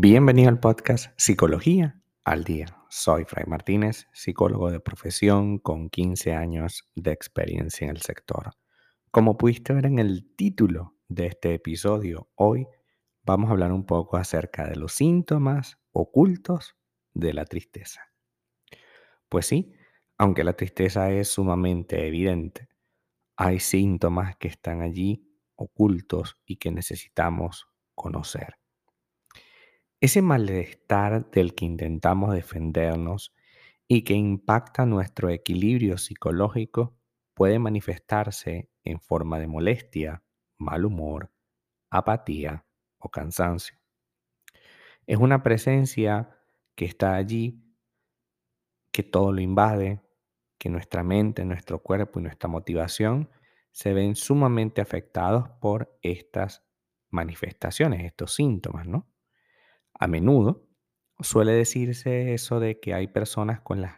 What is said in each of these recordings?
Bienvenido al podcast Psicología al Día. Soy Fray Martínez, psicólogo de profesión con 15 años de experiencia en el sector. Como pudiste ver en el título de este episodio, hoy vamos a hablar un poco acerca de los síntomas ocultos de la tristeza. Pues sí, aunque la tristeza es sumamente evidente, hay síntomas que están allí ocultos y que necesitamos conocer. Ese malestar del que intentamos defendernos y que impacta nuestro equilibrio psicológico puede manifestarse en forma de molestia, mal humor, apatía o cansancio. Es una presencia que está allí, que todo lo invade, que nuestra mente, nuestro cuerpo y nuestra motivación se ven sumamente afectados por estas manifestaciones, estos síntomas, ¿no? A menudo suele decirse eso de que hay personas con las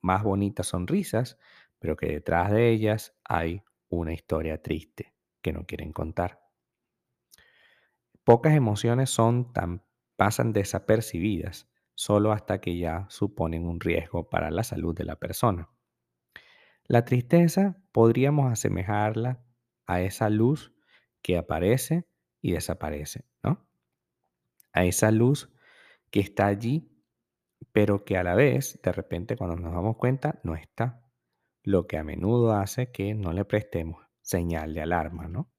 más bonitas sonrisas, pero que detrás de ellas hay una historia triste que no quieren contar. Pocas emociones son tan pasan desapercibidas solo hasta que ya suponen un riesgo para la salud de la persona. La tristeza podríamos asemejarla a esa luz que aparece y desaparece, ¿no? A esa luz que está allí, pero que a la vez, de repente, cuando nos damos cuenta, no está. Lo que a menudo hace que no le prestemos señal de alarma, ¿no?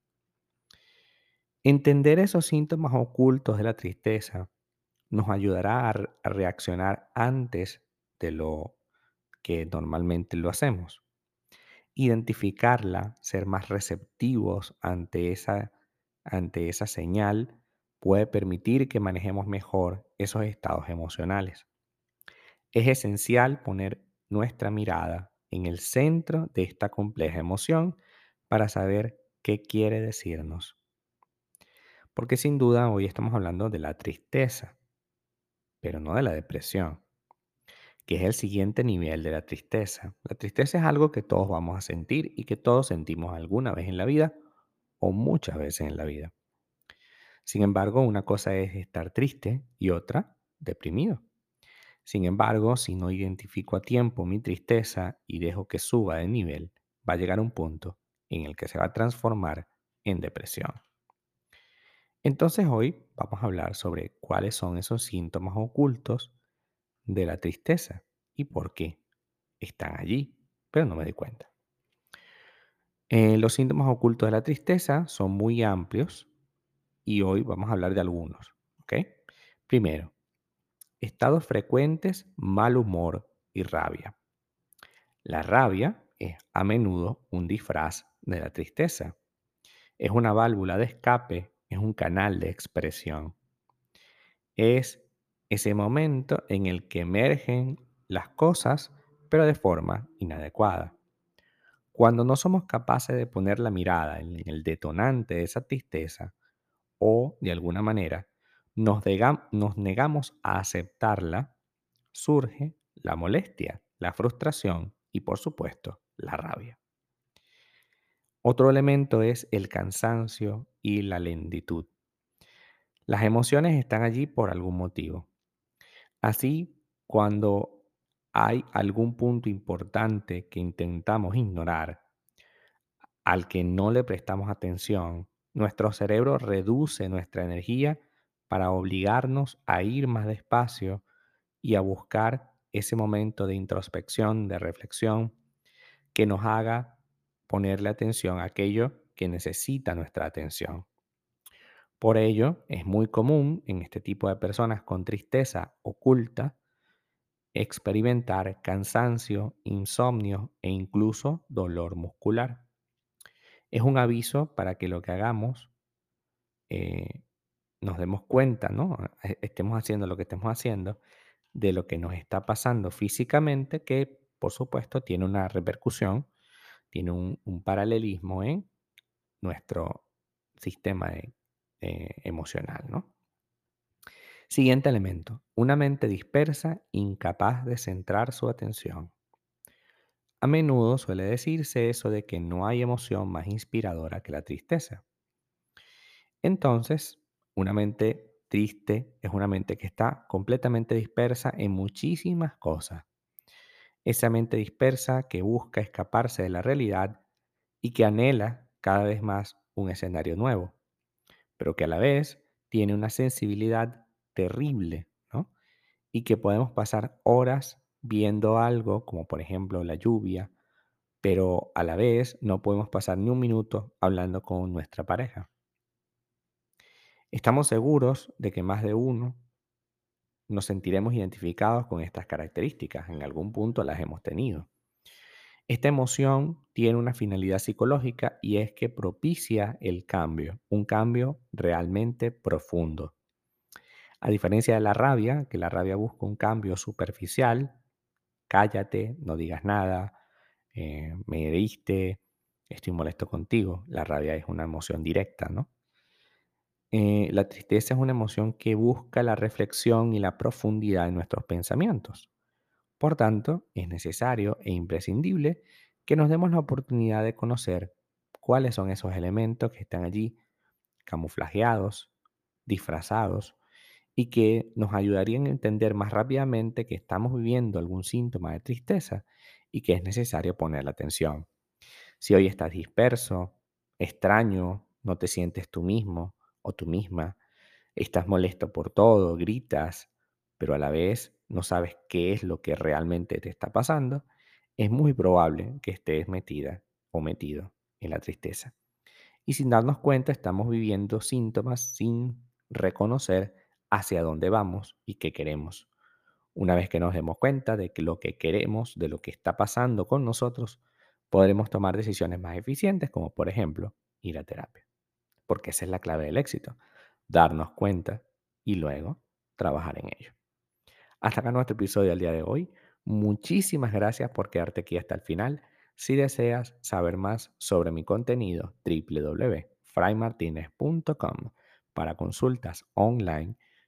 Entender esos síntomas ocultos de la tristeza nos ayudará a, reaccionar antes de lo que normalmente lo hacemos. Identificarla, ser más receptivos ante esa, ante esa señal puede permitir que manejemos mejor esos estados emocionales. Es esencial poner nuestra mirada en el centro de esta compleja emoción para saber qué quiere decirnos. Porque sin duda hoy estamos hablando de la tristeza, pero no de la depresión, que es el siguiente nivel de la tristeza. La tristeza es algo que todos vamos a sentir y que todos sentimos alguna vez en la vida o muchas veces en la vida. Sin embargo, una cosa es estar triste y otra deprimido. Sin embargo, si no identifico a tiempo mi tristeza y dejo que suba de nivel, va a llegar un punto en el que se va a transformar en depresión. Entonces hoy vamos a hablar sobre cuáles son esos síntomas ocultos de la tristeza y por qué están allí, pero no me doy cuenta. Eh, los síntomas ocultos de la tristeza son muy amplios y hoy vamos a hablar de algunos. Primero, estados frecuentes, mal humor y rabia. La rabia es a menudo un disfraz de la tristeza. Es una válvula de escape, es un canal de expresión. Es ese momento en el que emergen las cosas, pero de forma inadecuada. Cuando no somos capaces de poner la mirada en el detonante de esa tristeza, o, de alguna manera, nos, nos negamos a aceptarla, surge la molestia, la frustración y, por supuesto, la rabia. Otro elemento es el cansancio y la lentitud. Las emociones están allí por algún motivo. Así, cuando hay algún punto importante que intentamos ignorar, al que no le prestamos atención, nuestro cerebro reduce nuestra energía para obligarnos a ir más despacio y a buscar ese momento de introspección, de reflexión, que nos haga ponerle atención a aquello que necesita nuestra atención. Por ello, es muy común en este tipo de personas con tristeza oculta experimentar cansancio, insomnio e incluso dolor muscular es un aviso para que lo que hagamos eh, nos demos cuenta, ¿no? E, estemos haciendo lo que estemos haciendo, de lo que nos está pasando físicamente, que por supuesto tiene una repercusión, tiene un, paralelismo en nuestro sistema eh, emocional, ¿no? Siguiente elemento, una mente dispersa, incapaz de centrar su atención. A menudo suele decirse eso de que no hay emoción más inspiradora que la tristeza. Entonces, una mente triste es una mente que está completamente dispersa en muchísimas cosas. Esa mente dispersa que busca escaparse de la realidad y que anhela cada vez más un escenario nuevo, pero que a la vez tiene una sensibilidad terrible, ¿no? Y que podemos pasar horas viendo algo, como por ejemplo la lluvia, pero a la vez no podemos pasar ni un minuto hablando con nuestra pareja. Estamos seguros de que más de uno nos sentiremos identificados con estas características, en algún punto las hemos tenido. Esta emoción tiene una finalidad psicológica y es que propicia el cambio, un cambio realmente profundo. A diferencia de la rabia, que la rabia busca un cambio superficial, cállate, no digas nada, eh, me heriste, estoy molesto contigo. La rabia es una emoción directa, ¿no? Eh, la tristeza es una emoción que busca la reflexión y la profundidad de nuestros pensamientos. Por tanto, es necesario e imprescindible que nos demos la oportunidad de conocer cuáles son esos elementos que están allí camuflajeados, disfrazados, y que nos ayudarían a entender más rápidamente que estamos viviendo algún síntoma de tristeza y que es necesario poner la atención. Si hoy estás disperso, extraño, no te sientes tú mismo o tú misma, estás molesto por todo, gritas, pero a la vez no sabes qué es lo que realmente te está pasando, es muy probable que estés metida o metido en la tristeza. Y sin darnos cuenta estamos viviendo síntomas sin reconocer hacia dónde vamos y qué queremos. Una vez que nos demos cuenta de que lo que queremos, de lo que está pasando con nosotros, podremos tomar decisiones más eficientes, como por ejemplo ir a terapia. Porque esa es la clave del éxito, darnos cuenta y luego trabajar en ello. Hasta acá nuestro episodio del día de hoy. Muchísimas gracias por quedarte aquí hasta el final. Si deseas saber más sobre mi contenido, www.fraymartinez.com para consultas online